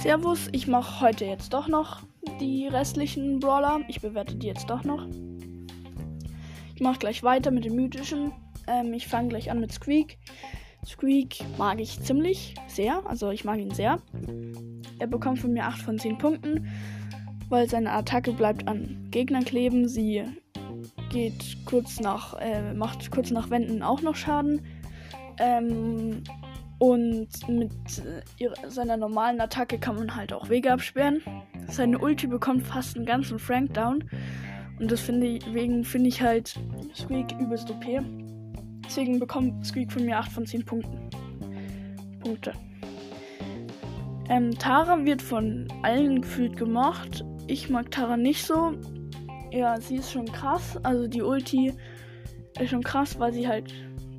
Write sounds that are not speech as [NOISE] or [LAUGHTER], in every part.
Servus, ich mache heute jetzt doch noch die restlichen Brawler. Ich bewerte die jetzt doch noch. Ich mache gleich weiter mit den mythischen. Ähm, ich fange gleich an mit Squeak. Squeak mag ich ziemlich sehr, also ich mag ihn sehr. Er bekommt von mir 8 von 10 Punkten, weil seine Attacke bleibt an Gegnern kleben. Sie geht kurz nach, äh, macht kurz nach Wänden auch noch Schaden. Ähm, und mit äh, ihrer, seiner normalen Attacke kann man halt auch Wege absperren. Seine Ulti bekommt fast einen ganzen Frank down. Und deswegen finde ich halt Squeak übelst OP. Deswegen bekommt Squeak von mir 8 von 10 Punkten. Punkte. Ähm, Tara wird von allen gefühlt gemocht. Ich mag Tara nicht so. Ja, sie ist schon krass. Also die Ulti ist schon krass, weil sie halt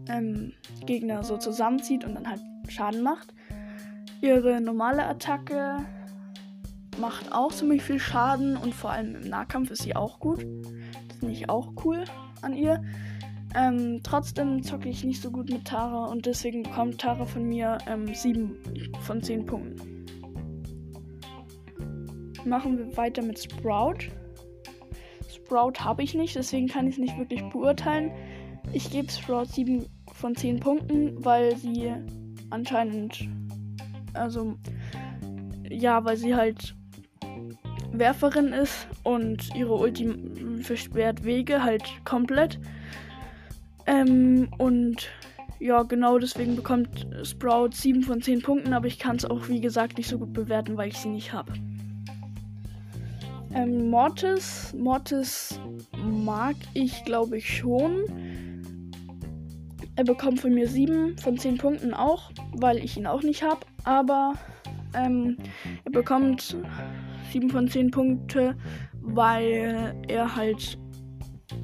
ähm, Gegner so zusammenzieht und dann halt Schaden macht. Ihre normale Attacke macht auch ziemlich viel Schaden und vor allem im Nahkampf ist sie auch gut. Das finde ich auch cool an ihr. Ähm, trotzdem zocke ich nicht so gut mit Tara und deswegen bekommt Tara von mir ähm, 7 von 10 Punkten. Machen wir weiter mit Sprout. Sprout habe ich nicht, deswegen kann ich es nicht wirklich beurteilen. Ich gebe Sprout 7 von 10 Punkten, weil sie anscheinend, also ja, weil sie halt Werferin ist und ihre Ulti versperrt Wege halt komplett. Ähm, und ja, genau deswegen bekommt Sprout 7 von 10 Punkten, aber ich kann es auch wie gesagt nicht so gut bewerten, weil ich sie nicht habe. Ähm, Mortis. Mortis mag ich, glaube ich, schon. Er bekommt von mir 7 von 10 Punkten auch, weil ich ihn auch nicht habe. Aber ähm, er bekommt 7 von 10 Punkte, weil er halt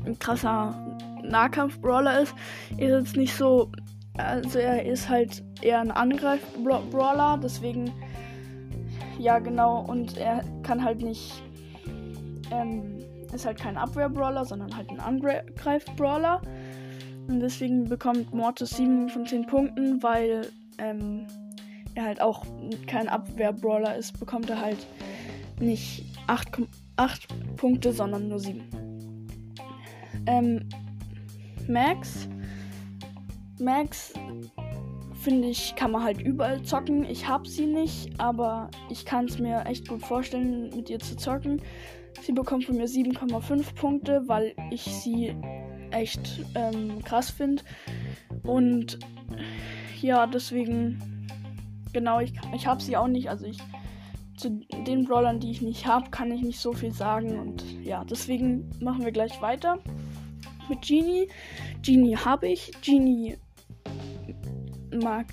ein krasser Nahkampf-Brawler ist. Er ist jetzt nicht so. Also er ist halt eher ein Angreif-Brawler, deswegen. Ja, genau. Und er kann halt nicht ähm, ist halt kein Abwehr-Brawler, sondern halt ein Angreif-Brawler. Und deswegen bekommt Mortis 7 von 10 Punkten, weil ähm, er halt auch kein Abwehr-Brawler ist, bekommt er halt nicht 8, 8 Punkte, sondern nur 7. Ähm, Max. Max finde ich, kann man halt überall zocken. Ich habe sie nicht, aber ich kann es mir echt gut vorstellen, mit ihr zu zocken. Sie bekommt von mir 7,5 Punkte, weil ich sie echt ähm, krass finde. Und ja, deswegen, genau, ich, ich habe sie auch nicht. Also ich zu den Brawlern, die ich nicht habe, kann ich nicht so viel sagen. Und ja, deswegen machen wir gleich weiter mit Genie. Genie habe ich. Genie mag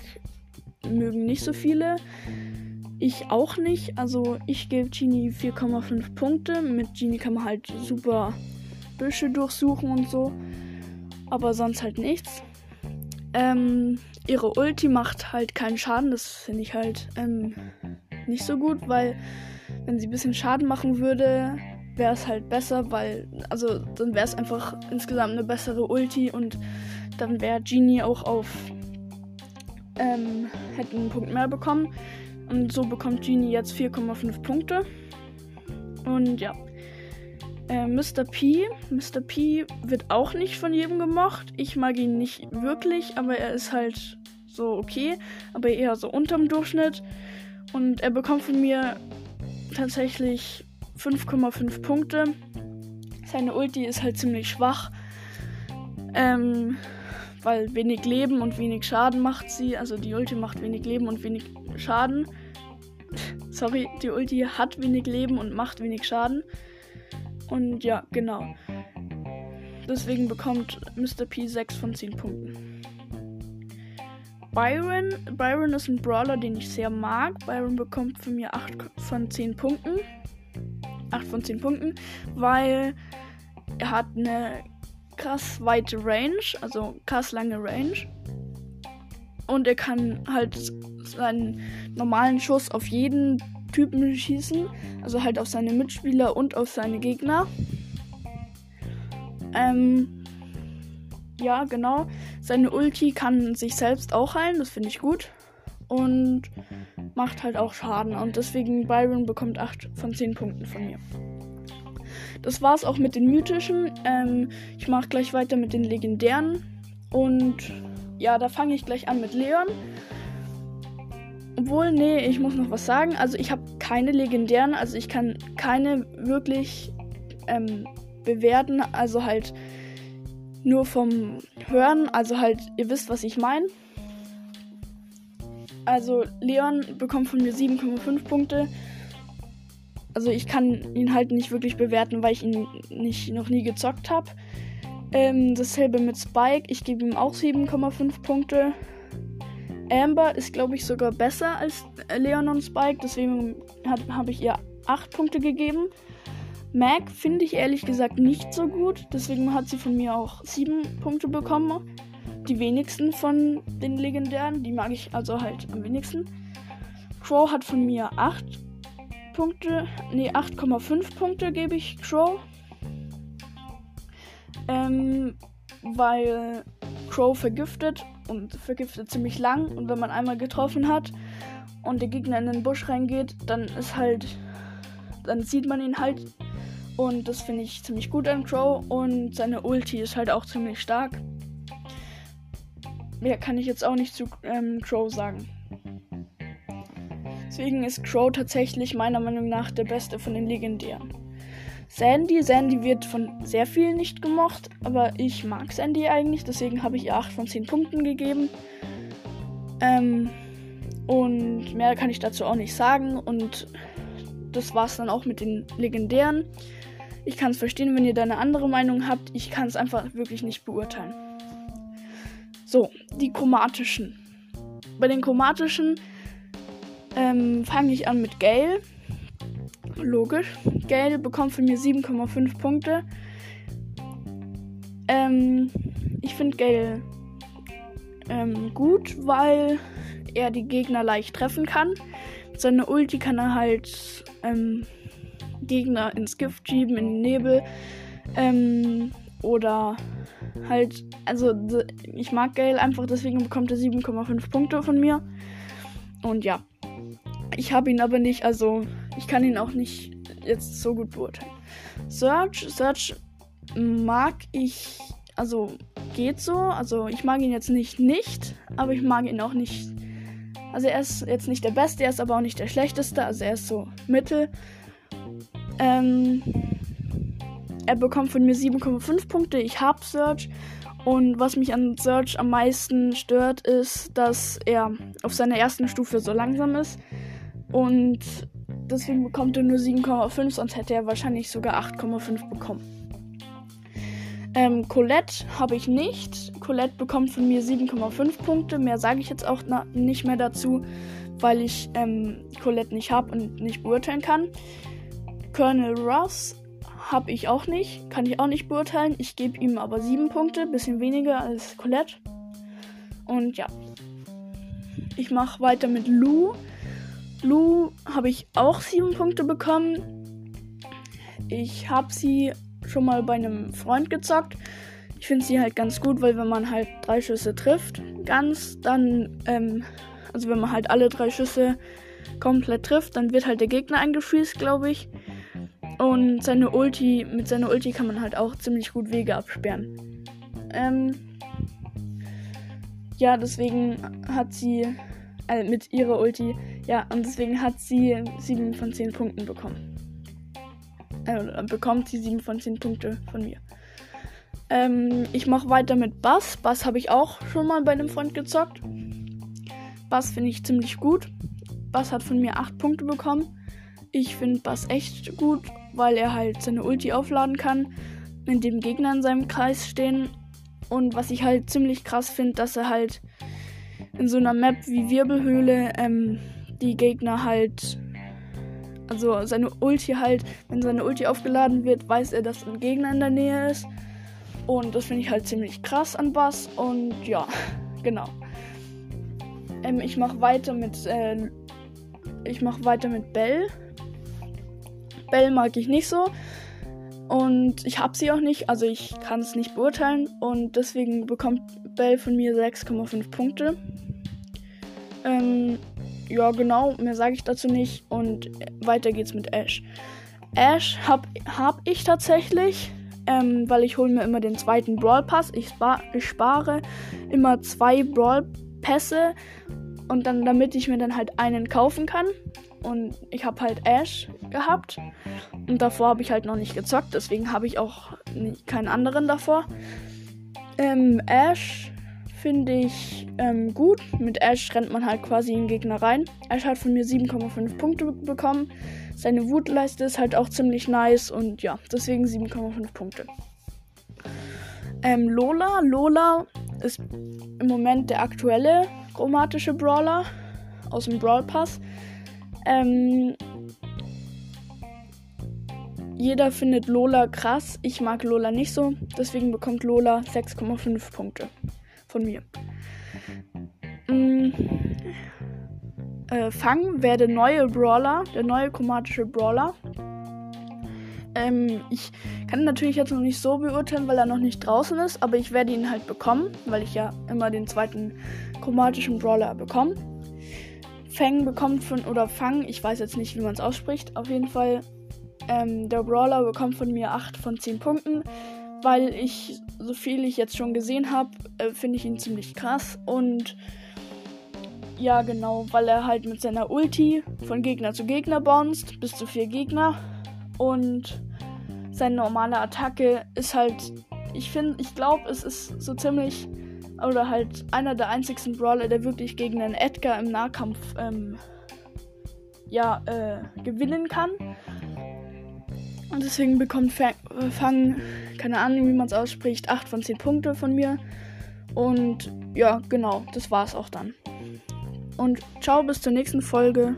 mögen nicht so viele. Ich auch nicht. Also ich gebe Genie 4,5 Punkte. Mit Genie kann man halt super Büsche durchsuchen und so. Aber sonst halt nichts. Ähm, ihre Ulti macht halt keinen Schaden. Das finde ich halt ähm, nicht so gut, weil wenn sie ein bisschen Schaden machen würde, wäre es halt besser, weil, also dann wäre es einfach insgesamt eine bessere Ulti und dann wäre Genie auch auf, ähm, hätte einen Punkt mehr bekommen. Und so bekommt Genie jetzt 4,5 Punkte. Und ja. Äh, Mr. P. Mr. P wird auch nicht von jedem gemocht. Ich mag ihn nicht wirklich, aber er ist halt so okay, aber eher so unterm Durchschnitt. Und er bekommt von mir tatsächlich 5,5 Punkte. Seine Ulti ist halt ziemlich schwach. Ähm, weil wenig Leben und wenig Schaden macht sie. Also die Ulti macht wenig Leben und wenig Schaden. [LAUGHS] Sorry, die Ulti hat wenig Leben und macht wenig Schaden. Und ja, genau. Deswegen bekommt Mr. P 6 von 10 Punkten. Byron. Byron ist ein Brawler, den ich sehr mag. Byron bekommt von mir 8 von 10 Punkten. 8 von 10 Punkten, weil er hat eine krass weite Range, also krass lange Range. Und er kann halt seinen normalen Schuss auf jeden Typen schießen. Also halt auf seine Mitspieler und auf seine Gegner. Ähm, ja, genau. Seine Ulti kann sich selbst auch heilen, das finde ich gut. und macht halt auch Schaden. Und deswegen Byron bekommt 8 von 10 Punkten von mir. Das war's auch mit den mythischen. Ähm, ich mache gleich weiter mit den legendären. Und ja, da fange ich gleich an mit Leon. Obwohl, nee, ich muss noch was sagen. Also ich habe keine legendären, also ich kann keine wirklich ähm, bewerten. Also halt nur vom Hören. Also halt, ihr wisst, was ich meine. Also Leon bekommt von mir 7,5 Punkte. Also ich kann ihn halt nicht wirklich bewerten, weil ich ihn nicht, noch nie gezockt habe. Ähm, dasselbe mit Spike. Ich gebe ihm auch 7,5 Punkte. Amber ist, glaube ich, sogar besser als Leon und Spike. Deswegen habe ich ihr 8 Punkte gegeben. Mac finde ich ehrlich gesagt nicht so gut. Deswegen hat sie von mir auch 7 Punkte bekommen. Die wenigsten von den legendären. Die mag ich also halt am wenigsten. Crow hat von mir 8 Punkte. Ne, 8,5 Punkte gebe ich Crow. Ähm, weil Crow vergiftet und vergiftet ziemlich lang. Und wenn man einmal getroffen hat und der Gegner in den Busch reingeht, dann ist halt. Dann sieht man ihn halt. Und das finde ich ziemlich gut an Crow. Und seine Ulti ist halt auch ziemlich stark. Mehr kann ich jetzt auch nicht zu ähm, Crow sagen. Deswegen ist Crow tatsächlich meiner Meinung nach der beste von den legendären. Sandy. Sandy wird von sehr vielen nicht gemocht, aber ich mag Sandy eigentlich, deswegen habe ich ihr 8 von 10 Punkten gegeben. Ähm, und mehr kann ich dazu auch nicht sagen. Und das war es dann auch mit den legendären. Ich kann es verstehen, wenn ihr da eine andere Meinung habt. Ich kann es einfach wirklich nicht beurteilen. So, die chromatischen. Bei den chromatischen ähm, fange ich an mit Gale. Logisch. Gale bekommt von mir 7,5 Punkte. Ähm, ich finde Gale ähm, gut, weil er die Gegner leicht treffen kann. Seine Ulti kann er halt ähm, Gegner ins Gift schieben, in den Nebel. Ähm, oder halt, also ich mag Gale einfach, deswegen bekommt er 7,5 Punkte von mir. Und ja. Ich habe ihn aber nicht, also ich kann ihn auch nicht jetzt so gut beurteilen. Search, Search mag ich, also geht so. Also ich mag ihn jetzt nicht nicht, aber ich mag ihn auch nicht. Also er ist jetzt nicht der Beste, er ist aber auch nicht der Schlechteste. Also er ist so mittel. Ähm, er bekommt von mir 7,5 Punkte. Ich habe Search. Und was mich an Search am meisten stört, ist, dass er auf seiner ersten Stufe so langsam ist. Und deswegen bekommt er nur 7,5, sonst hätte er wahrscheinlich sogar 8,5 bekommen. Ähm, Colette habe ich nicht. Colette bekommt von mir 7,5 Punkte. Mehr sage ich jetzt auch nicht mehr dazu, weil ich ähm, Colette nicht habe und nicht beurteilen kann. Colonel Ross habe ich auch nicht. Kann ich auch nicht beurteilen. Ich gebe ihm aber 7 Punkte. Bisschen weniger als Colette. Und ja. Ich mache weiter mit Lou. Lou habe ich auch 7 Punkte bekommen. Ich habe sie schon mal bei einem Freund gezockt. Ich finde sie halt ganz gut, weil wenn man halt drei Schüsse trifft, ganz, dann, ähm, also wenn man halt alle drei Schüsse komplett trifft, dann wird halt der Gegner eingefriest, glaube ich. Und seine Ulti, mit seiner Ulti kann man halt auch ziemlich gut Wege absperren. Ähm, ja, deswegen hat sie, äh, mit ihrer Ulti, ja, und deswegen hat sie 7 von 10 Punkten bekommen. Äh, bekommt sie 7 von 10 Punkte von mir. Ähm, ich mache weiter mit Bass. Bass habe ich auch schon mal bei einem Freund gezockt. Bass finde ich ziemlich gut. Bass hat von mir 8 Punkte bekommen. Ich finde Bass echt gut weil er halt seine Ulti aufladen kann, indem Gegner in seinem Kreis stehen. Und was ich halt ziemlich krass finde, dass er halt in so einer Map wie Wirbelhöhle ähm, die Gegner halt, also seine Ulti halt, wenn seine Ulti aufgeladen wird, weiß er, dass ein Gegner in der Nähe ist. Und das finde ich halt ziemlich krass an Bass. Und ja, [LAUGHS] genau. Ähm, ich mache weiter mit, äh, ich mache weiter mit Bell. Bell mag ich nicht so. Und ich habe sie auch nicht, also ich kann es nicht beurteilen. Und deswegen bekommt Bell von mir 6,5 Punkte. Ähm, ja, genau, mehr sage ich dazu nicht. Und weiter geht's mit Ash. Ash hab, hab ich tatsächlich, ähm, weil ich hole mir immer den zweiten Brawl Pass. Ich, spar, ich spare immer zwei Brawl Pässe und dann, damit ich mir dann halt einen kaufen kann. Und ich habe halt Ash gehabt. Und davor habe ich halt noch nicht gezockt. Deswegen habe ich auch nicht, keinen anderen davor. Ähm, Ash finde ich ähm, gut. Mit Ash rennt man halt quasi in den Gegner rein. Ash hat von mir 7,5 Punkte bekommen. Seine Wutleiste ist halt auch ziemlich nice und ja, deswegen 7,5 Punkte. Ähm, Lola. Lola ist im Moment der aktuelle chromatische Brawler aus dem Brawl Pass. Ähm, jeder findet Lola krass. Ich mag Lola nicht so. Deswegen bekommt Lola 6,5 Punkte von mir. Mm, äh, Fang wäre der neue Brawler, der neue chromatische Brawler. Ähm, ich kann ihn natürlich jetzt noch nicht so beurteilen, weil er noch nicht draußen ist, aber ich werde ihn halt bekommen, weil ich ja immer den zweiten chromatischen Brawler bekomme. Fang bekommt von, oder Fang, ich weiß jetzt nicht, wie man es ausspricht, auf jeden Fall, ähm, der Brawler bekommt von mir 8 von 10 Punkten, weil ich, so viel ich jetzt schon gesehen habe, äh, finde ich ihn ziemlich krass und ja, genau, weil er halt mit seiner Ulti von Gegner zu Gegner bounced, bis zu vier Gegner. Und seine normale Attacke ist halt, ich finde, ich glaube, es ist so ziemlich, oder halt einer der einzigsten Brawler, der wirklich gegen einen Edgar im Nahkampf, ähm, ja, äh, gewinnen kann. Und deswegen bekommt Fang, keine Ahnung, wie man es ausspricht, 8 von 10 Punkte von mir. Und ja, genau, das war's auch dann. Und ciao, bis zur nächsten Folge.